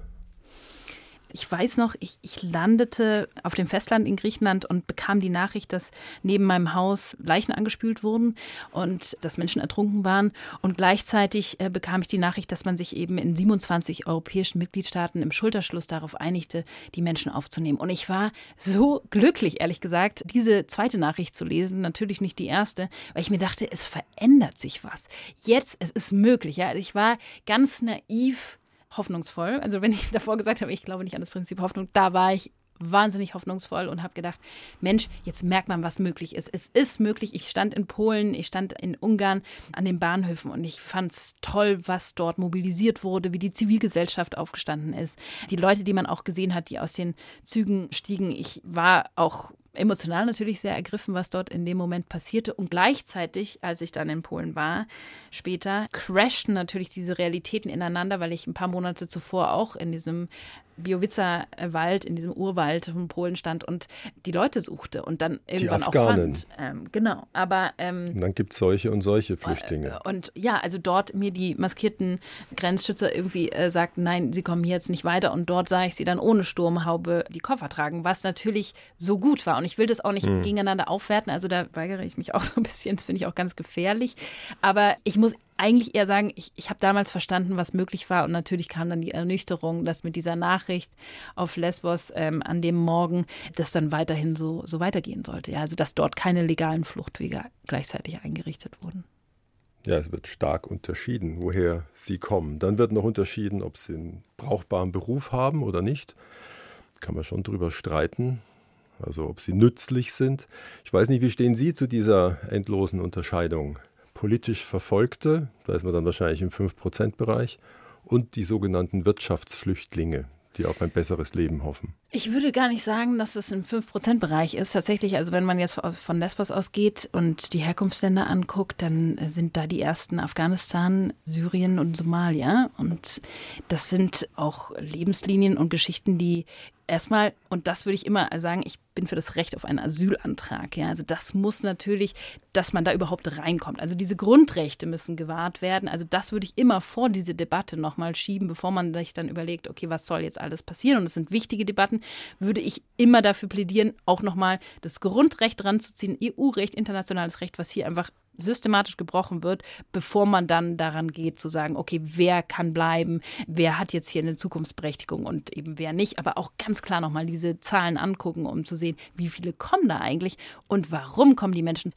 S2: Ich weiß noch, ich, ich landete auf dem Festland in Griechenland und bekam die Nachricht, dass neben meinem Haus Leichen angespült wurden und dass Menschen ertrunken waren. Und gleichzeitig äh, bekam ich die Nachricht, dass man sich eben in 27 europäischen Mitgliedstaaten im Schulterschluss darauf einigte, die Menschen aufzunehmen. Und ich war so glücklich, ehrlich gesagt, diese zweite Nachricht zu lesen, natürlich nicht die erste, weil ich mir dachte, es verändert sich was. Jetzt, es ist möglich. Ja? Ich war ganz naiv hoffnungsvoll. Also wenn ich davor gesagt habe, ich glaube nicht an das Prinzip Hoffnung, da war ich wahnsinnig hoffnungsvoll und habe gedacht, Mensch, jetzt merkt man, was möglich ist. Es ist möglich. Ich stand in Polen, ich stand in Ungarn an den Bahnhöfen und ich fand es toll, was dort mobilisiert wurde, wie die Zivilgesellschaft aufgestanden ist. Die Leute, die man auch gesehen hat, die aus den Zügen stiegen. Ich war auch emotional natürlich sehr ergriffen, was dort in dem Moment passierte. Und gleichzeitig, als ich dann in Polen war, später, crashten natürlich diese Realitäten ineinander, weil ich ein paar Monate zuvor auch in diesem Biowica-Wald, in diesem Urwald von Polen stand und die Leute suchte und dann irgendwann auch fand. Ähm, genau, aber... Ähm,
S1: und dann gibt es solche und solche Flüchtlinge.
S2: Äh, und ja, also dort mir die maskierten Grenzschützer irgendwie äh, sagten, nein, sie kommen hier jetzt nicht weiter und dort sah ich sie dann ohne Sturmhaube die Koffer tragen, was natürlich so gut war und ich will das auch nicht hm. gegeneinander aufwerten, also da weigere ich mich auch so ein bisschen, das finde ich auch ganz gefährlich, aber ich muss eigentlich eher sagen, ich, ich habe damals verstanden, was möglich war und natürlich kam dann die Ernüchterung, dass mit dieser Nachricht auf Lesbos ähm, an dem Morgen das dann weiterhin so, so weitergehen sollte. Ja, also dass dort keine legalen Fluchtwege gleichzeitig eingerichtet wurden.
S1: Ja, es wird stark unterschieden, woher sie kommen. Dann wird noch unterschieden, ob sie einen brauchbaren Beruf haben oder nicht. Kann man schon drüber streiten. Also ob sie nützlich sind. Ich weiß nicht, wie stehen Sie zu dieser endlosen Unterscheidung? Politisch Verfolgte, da ist man dann wahrscheinlich im 5-Prozent-Bereich, und die sogenannten Wirtschaftsflüchtlinge, die auf ein besseres Leben hoffen.
S2: Ich würde gar nicht sagen, dass es im 5%-Bereich ist. Tatsächlich, also wenn man jetzt von Lesbos ausgeht und die Herkunftsländer anguckt, dann sind da die ersten Afghanistan, Syrien und Somalia. Und das sind auch Lebenslinien und Geschichten, die erstmal, und das würde ich immer sagen, ich bin für das Recht auf einen Asylantrag. Ja, also das muss natürlich, dass man da überhaupt reinkommt. Also diese Grundrechte müssen gewahrt werden. Also das würde ich immer vor diese Debatte nochmal schieben, bevor man sich dann überlegt, okay, was soll jetzt alles passieren? Und es sind wichtige Debatten, würde ich immer dafür plädieren, auch nochmal das Grundrecht ranzuziehen, EU-Recht, internationales Recht, was hier einfach systematisch gebrochen wird, bevor man dann daran geht zu sagen, okay, wer kann bleiben, wer hat jetzt hier eine Zukunftsberechtigung und eben wer nicht. Aber auch ganz klar nochmal diese Zahlen angucken, um zu sehen, wie viele kommen da eigentlich und warum kommen die Menschen.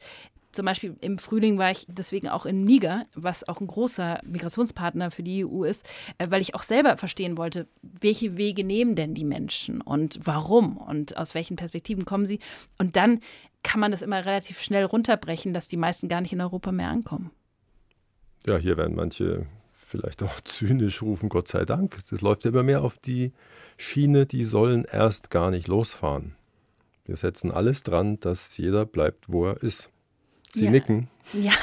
S2: Zum Beispiel im Frühling war ich deswegen auch in Niger, was auch ein großer Migrationspartner für die EU ist, äh, weil ich auch selber verstehen wollte, welche Wege nehmen denn die Menschen und warum und aus welchen Perspektiven kommen sie. Und dann kann man das immer relativ schnell runterbrechen, dass die meisten gar nicht in Europa mehr ankommen.
S1: Ja, hier werden manche vielleicht auch zynisch rufen, Gott sei Dank. Das läuft immer mehr auf die Schiene, die sollen erst gar nicht losfahren. Wir setzen alles dran, dass jeder bleibt, wo er ist. Sie
S2: ja.
S1: nicken.
S2: Ja,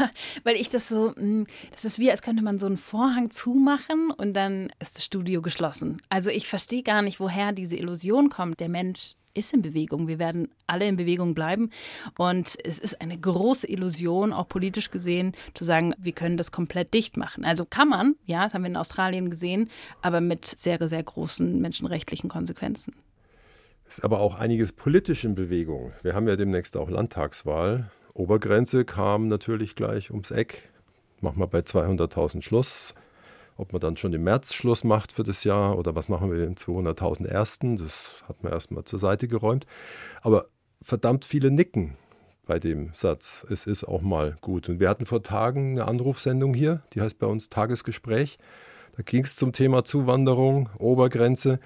S2: weil ich das so, hm, das ist wie, als könnte man so einen Vorhang zumachen und dann ist das Studio geschlossen. Also ich verstehe gar nicht, woher diese Illusion kommt. Der Mensch ist in Bewegung. Wir werden alle in Bewegung bleiben. Und es ist eine große Illusion, auch politisch gesehen, zu sagen, wir können das komplett dicht machen. Also kann man, ja, das haben wir in Australien gesehen, aber mit sehr, sehr großen menschenrechtlichen Konsequenzen.
S1: Es ist aber auch einiges politisch in Bewegung. Wir haben ja demnächst auch Landtagswahl. Obergrenze kam natürlich gleich ums Eck. Machen wir bei 200.000 Schluss. Ob man dann schon im März Schluss macht für das Jahr oder was machen wir im 200.000 ersten, das hat man erstmal zur Seite geräumt. Aber verdammt viele nicken bei dem Satz. Es ist auch mal gut. Und wir hatten vor Tagen eine Anrufsendung hier, die heißt bei uns Tagesgespräch. Da ging es zum Thema Zuwanderung, Obergrenze.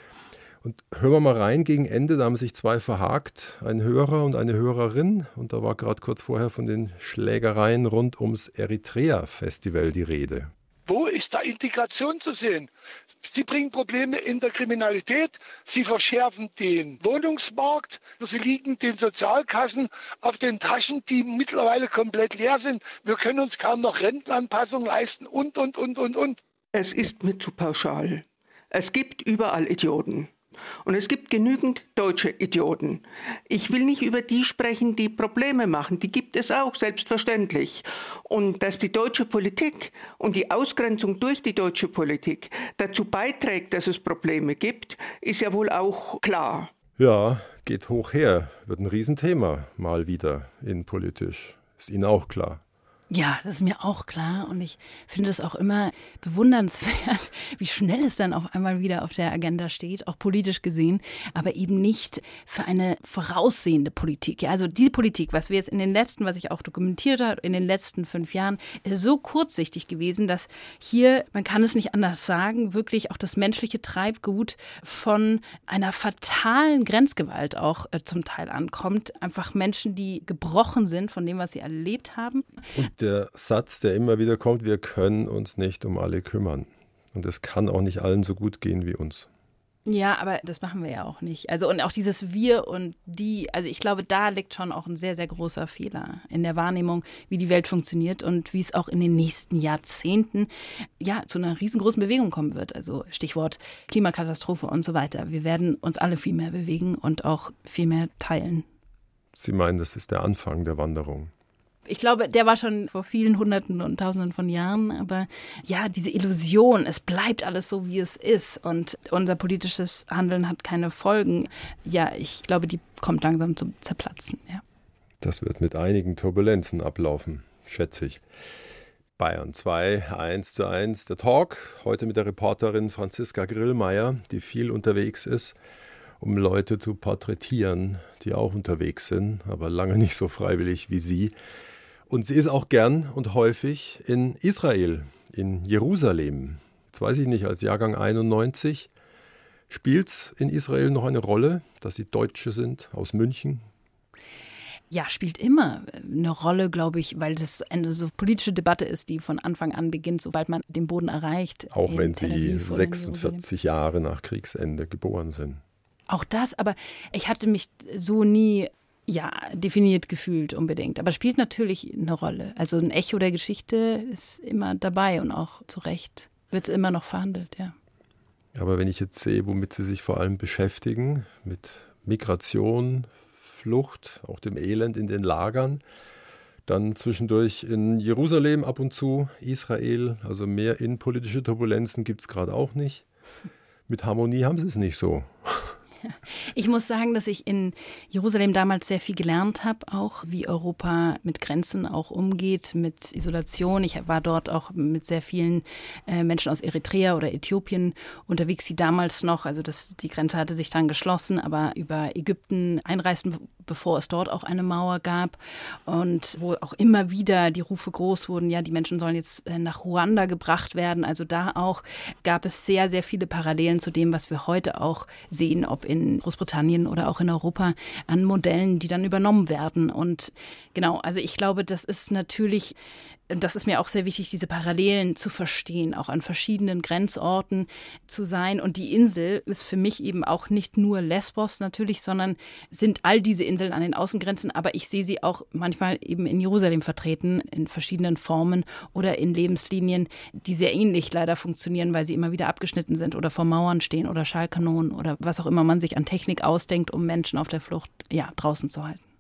S1: Und hören wir mal rein gegen Ende, da haben sich zwei verhakt, ein Hörer und eine Hörerin. Und da war gerade kurz vorher von den Schlägereien rund ums Eritrea-Festival die Rede.
S6: Wo ist da Integration zu sehen? Sie bringen Probleme in der Kriminalität, sie verschärfen den Wohnungsmarkt, sie liegen den Sozialkassen auf den Taschen, die mittlerweile komplett leer sind. Wir können uns kaum noch Rentenanpassungen leisten und, und, und, und, und.
S7: Es ist mir zu pauschal. Es gibt überall Idioten. Und es gibt genügend deutsche Idioten. Ich will nicht über die sprechen, die Probleme machen. Die gibt es auch, selbstverständlich. Und dass die deutsche Politik und die Ausgrenzung durch die deutsche Politik dazu beiträgt, dass es Probleme gibt, ist ja wohl auch klar.
S1: Ja, geht hoch her. Wird ein Riesenthema mal wieder innenpolitisch. Ist Ihnen auch klar.
S2: Ja, das ist mir auch klar und ich finde es auch immer bewundernswert, wie schnell es dann auf einmal wieder auf der Agenda steht, auch politisch gesehen, aber eben nicht für eine voraussehende Politik. Also die Politik, was wir jetzt in den letzten, was ich auch dokumentiert habe, in den letzten fünf Jahren, ist so kurzsichtig gewesen, dass hier, man kann es nicht anders sagen, wirklich auch das menschliche Treibgut von einer fatalen Grenzgewalt auch äh, zum Teil ankommt. Einfach Menschen, die gebrochen sind von dem, was sie erlebt haben.
S1: Und der Satz, der immer wieder kommt, wir können uns nicht um alle kümmern. Und es kann auch nicht allen so gut gehen wie uns.
S2: Ja, aber das machen wir ja auch nicht. Also und auch dieses Wir und die, also ich glaube, da liegt schon auch ein sehr, sehr großer Fehler in der Wahrnehmung, wie die Welt funktioniert und wie es auch in den nächsten Jahrzehnten ja zu einer riesengroßen Bewegung kommen wird. Also Stichwort Klimakatastrophe und so weiter. Wir werden uns alle viel mehr bewegen und auch viel mehr teilen.
S1: Sie meinen, das ist der Anfang der Wanderung.
S2: Ich glaube, der war schon vor vielen Hunderten und Tausenden von Jahren. Aber ja, diese Illusion, es bleibt alles so, wie es ist. Und unser politisches Handeln hat keine Folgen. Ja, ich glaube, die kommt langsam zum Zerplatzen. Ja.
S1: Das wird mit einigen Turbulenzen ablaufen, schätze ich. Bayern 2, 1 zu 1. Der Talk heute mit der Reporterin Franziska Grillmeier, die viel unterwegs ist, um Leute zu porträtieren, die auch unterwegs sind, aber lange nicht so freiwillig wie sie. Und sie ist auch gern und häufig in Israel, in Jerusalem. Jetzt weiß ich nicht, als Jahrgang 91, spielt es in Israel noch eine Rolle, dass sie Deutsche sind aus München?
S2: Ja, spielt immer eine Rolle, glaube ich, weil das eine so politische Debatte ist, die von Anfang an beginnt, sobald man den Boden erreicht.
S1: Auch wenn sie 46 Jahre nach Kriegsende geboren sind.
S2: Auch das, aber ich hatte mich so nie ja, definiert gefühlt unbedingt. Aber spielt natürlich eine Rolle. Also ein Echo der Geschichte ist immer dabei und auch zu Recht wird immer noch verhandelt, ja.
S1: Aber wenn ich jetzt sehe, womit Sie sich vor allem beschäftigen, mit Migration, Flucht, auch dem Elend in den Lagern, dann zwischendurch in Jerusalem ab und zu, Israel, also mehr innenpolitische Turbulenzen gibt es gerade auch nicht. Mit Harmonie haben Sie es nicht so.
S2: Ich muss sagen, dass ich in Jerusalem damals sehr viel gelernt habe, auch wie Europa mit Grenzen auch umgeht, mit Isolation. Ich war dort auch mit sehr vielen äh, Menschen aus Eritrea oder Äthiopien unterwegs, die damals noch, also das, die Grenze hatte sich dann geschlossen, aber über Ägypten einreisten bevor es dort auch eine Mauer gab und wo auch immer wieder die Rufe groß wurden, ja, die Menschen sollen jetzt äh, nach Ruanda gebracht werden. Also da auch gab es sehr, sehr viele Parallelen zu dem, was wir heute auch sehen, ob in Großbritannien oder auch in Europa an Modellen, die dann übernommen werden. Und genau, also ich glaube, das ist natürlich und das ist mir auch sehr wichtig, diese Parallelen zu verstehen, auch an verschiedenen Grenzorten zu sein. Und die Insel ist für mich eben auch nicht nur Lesbos natürlich, sondern sind all diese Inseln an den Außengrenzen. Aber ich sehe sie auch manchmal eben in Jerusalem vertreten, in verschiedenen Formen oder in Lebenslinien, die sehr ähnlich leider funktionieren, weil sie immer wieder abgeschnitten sind oder vor Mauern stehen oder Schallkanonen oder was auch immer man sich an Technik ausdenkt, um Menschen auf der Flucht ja, draußen zu halten.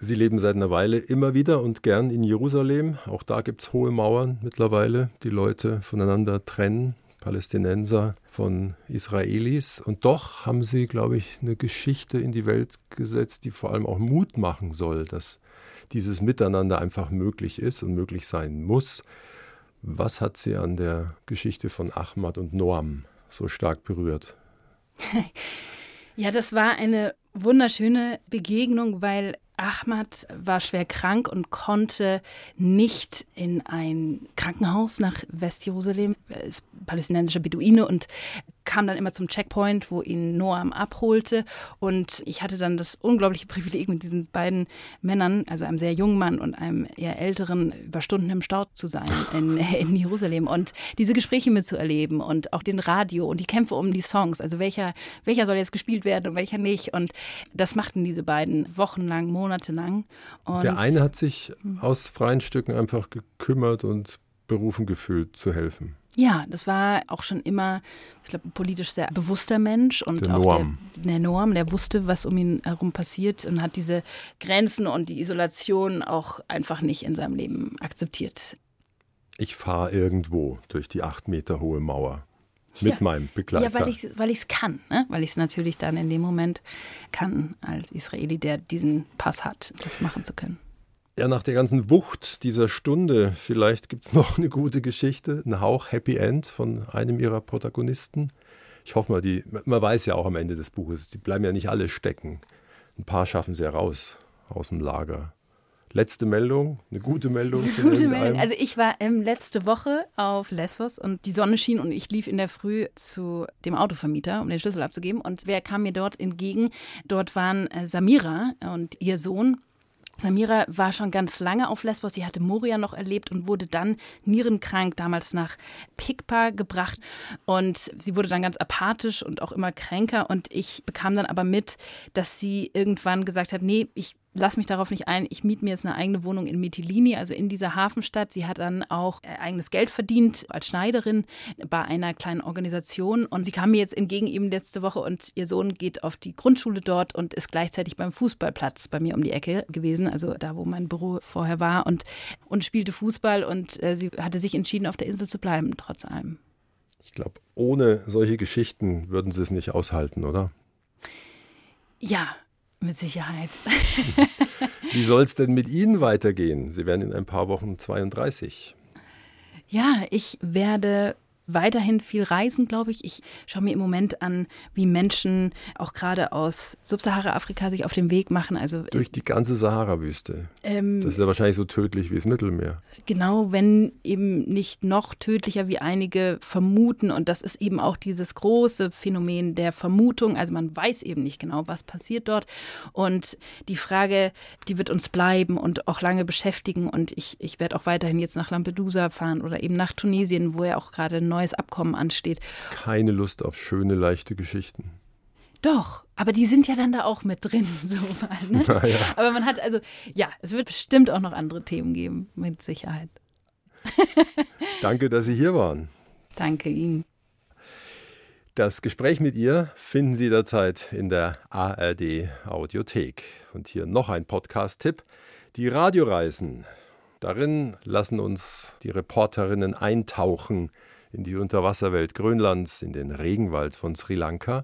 S1: Sie leben seit einer Weile immer wieder und gern in Jerusalem. Auch da gibt es hohe Mauern mittlerweile, die Leute voneinander trennen, Palästinenser von Israelis. Und doch haben sie, glaube ich, eine Geschichte in die Welt gesetzt, die vor allem auch Mut machen soll, dass dieses Miteinander einfach möglich ist und möglich sein muss. Was hat sie an der Geschichte von Ahmad und Noam so stark berührt?
S2: Ja, das war eine wunderschöne Begegnung, weil Ahmad war schwer krank und konnte nicht in ein Krankenhaus nach Westjerusalem. Er ist palästinensischer Beduine und kam dann immer zum Checkpoint, wo ihn Noam abholte. Und ich hatte dann das unglaubliche Privileg, mit diesen beiden Männern, also einem sehr jungen Mann und einem eher älteren, über Stunden im Stau zu sein in, in Jerusalem und diese Gespräche mitzuerleben und auch den Radio und die Kämpfe um die Songs. Also welcher, welcher soll jetzt gespielt werden und welcher nicht. Und das machten diese beiden wochenlang, monatelang. Und
S1: Der eine hat sich aus freien Stücken einfach gekümmert und berufen gefühlt zu helfen.
S2: Ja, das war auch schon immer, ich glaube, ein politisch sehr bewusster Mensch und
S1: Der
S2: auch
S1: Norm.
S2: Der, der Norm, der wusste, was um ihn herum passiert und hat diese Grenzen und die Isolation auch einfach nicht in seinem Leben akzeptiert.
S1: Ich fahre irgendwo durch die acht Meter hohe Mauer mit
S2: Ja.
S1: meinem Begleiter.
S2: Ja, weil ich weil es kann, ne? weil ich es natürlich dann in dem Moment kann, als Israeli, der diesen Pass hat, das machen zu können.
S1: Ja, nach der ganzen Wucht dieser Stunde, vielleicht gibt es noch eine gute Geschichte, ein Hauch Happy End von einem ihrer Protagonisten. Ich hoffe mal, die, man weiß ja auch am Ende des Buches, die bleiben ja nicht alle stecken. Ein paar schaffen sie ja raus aus dem Lager. Letzte Meldung, eine gute Meldung.
S2: Gute? Meldung. Also ich war ähm, letzte Woche auf Lesbos und die Sonne schien und ich lief in der Früh zu dem Autovermieter, um den Schlüssel abzugeben. Und wer kam mir dort entgegen? Dort waren äh, Samira und ihr Sohn. Samira war schon ganz lange auf Lesbos. Sie hatte Moria noch erlebt und wurde dann nierenkrank damals nach Pikpa gebracht. Und sie wurde dann ganz apathisch und auch immer kränker. Und ich bekam dann aber mit, dass sie irgendwann gesagt hat, nee, ich lass mich darauf nicht ein. Ich miete mir jetzt eine eigene Wohnung in Mytilini, also in dieser Hafenstadt. Sie hat dann auch äh, eigenes Geld verdient als Schneiderin bei einer kleinen Organisation. Und sie kam mir jetzt entgegen eben letzte Woche und ihr Sohn geht auf die Grundschule dort und ist gleichzeitig beim Fußballplatz bei mir um die Ecke gewesen, also da, wo mein Büro vorher war und, und spielte Fußball. Und äh, sie hatte sich entschieden, auf der Insel zu bleiben, trotz allem.
S1: Ich glaube, ohne solche Geschichten würden sie es nicht aushalten, oder?
S2: Ja, mit Sicherheit.
S1: Wie soll es denn mit Ihnen weitergehen? Sie werden in ein paar Wochen 32.
S2: Ja, ich werde weiterhin viel reisen, glaube ich. Ich schaue mir im Moment an, wie Menschen auch gerade aus Subsahara-Afrika sich auf den Weg machen. Also
S1: Durch die ganze Sahara-Wüste.
S2: ähm,
S1: Das ist ja wahrscheinlich so tödlich wie das Mittelmeer.
S2: genau, wenn eben nicht noch tödlicher, wie einige vermuten. Und das ist eben auch dieses große Phänomen der Vermutung. Also man weiß eben nicht genau, was passiert dort. Und die Frage, die wird uns bleiben und auch lange beschäftigen. Und ich, ich werde auch weiterhin jetzt nach Lampedusa fahren oder eben nach Tunesien, wo ja auch gerade ein neues Abkommen ansteht.
S1: Keine Lust auf schöne, leichte Geschichten.
S2: Doch, aber die sind ja dann da auch mit drin. So mal, ne?
S1: Naja.
S2: Aber man hat also, ja, es wird bestimmt auch noch andere Themen geben, mit Sicherheit.
S1: Danke, dass Sie hier waren.
S2: Danke Ihnen.
S1: Das Gespräch mit ihr finden Sie derzeit in der ARD Audiothek. Und hier noch ein Podcast-Tipp: Die Radioreisen. Darin lassen uns die Reporterinnen eintauchen in die Unterwasserwelt Grönlands, in den Regenwald von Sri Lanka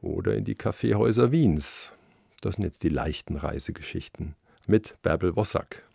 S1: oder in die Kaffeehäuser Wiens. Das sind jetzt die leichten Reisegeschichten mit Bärbel Wossack.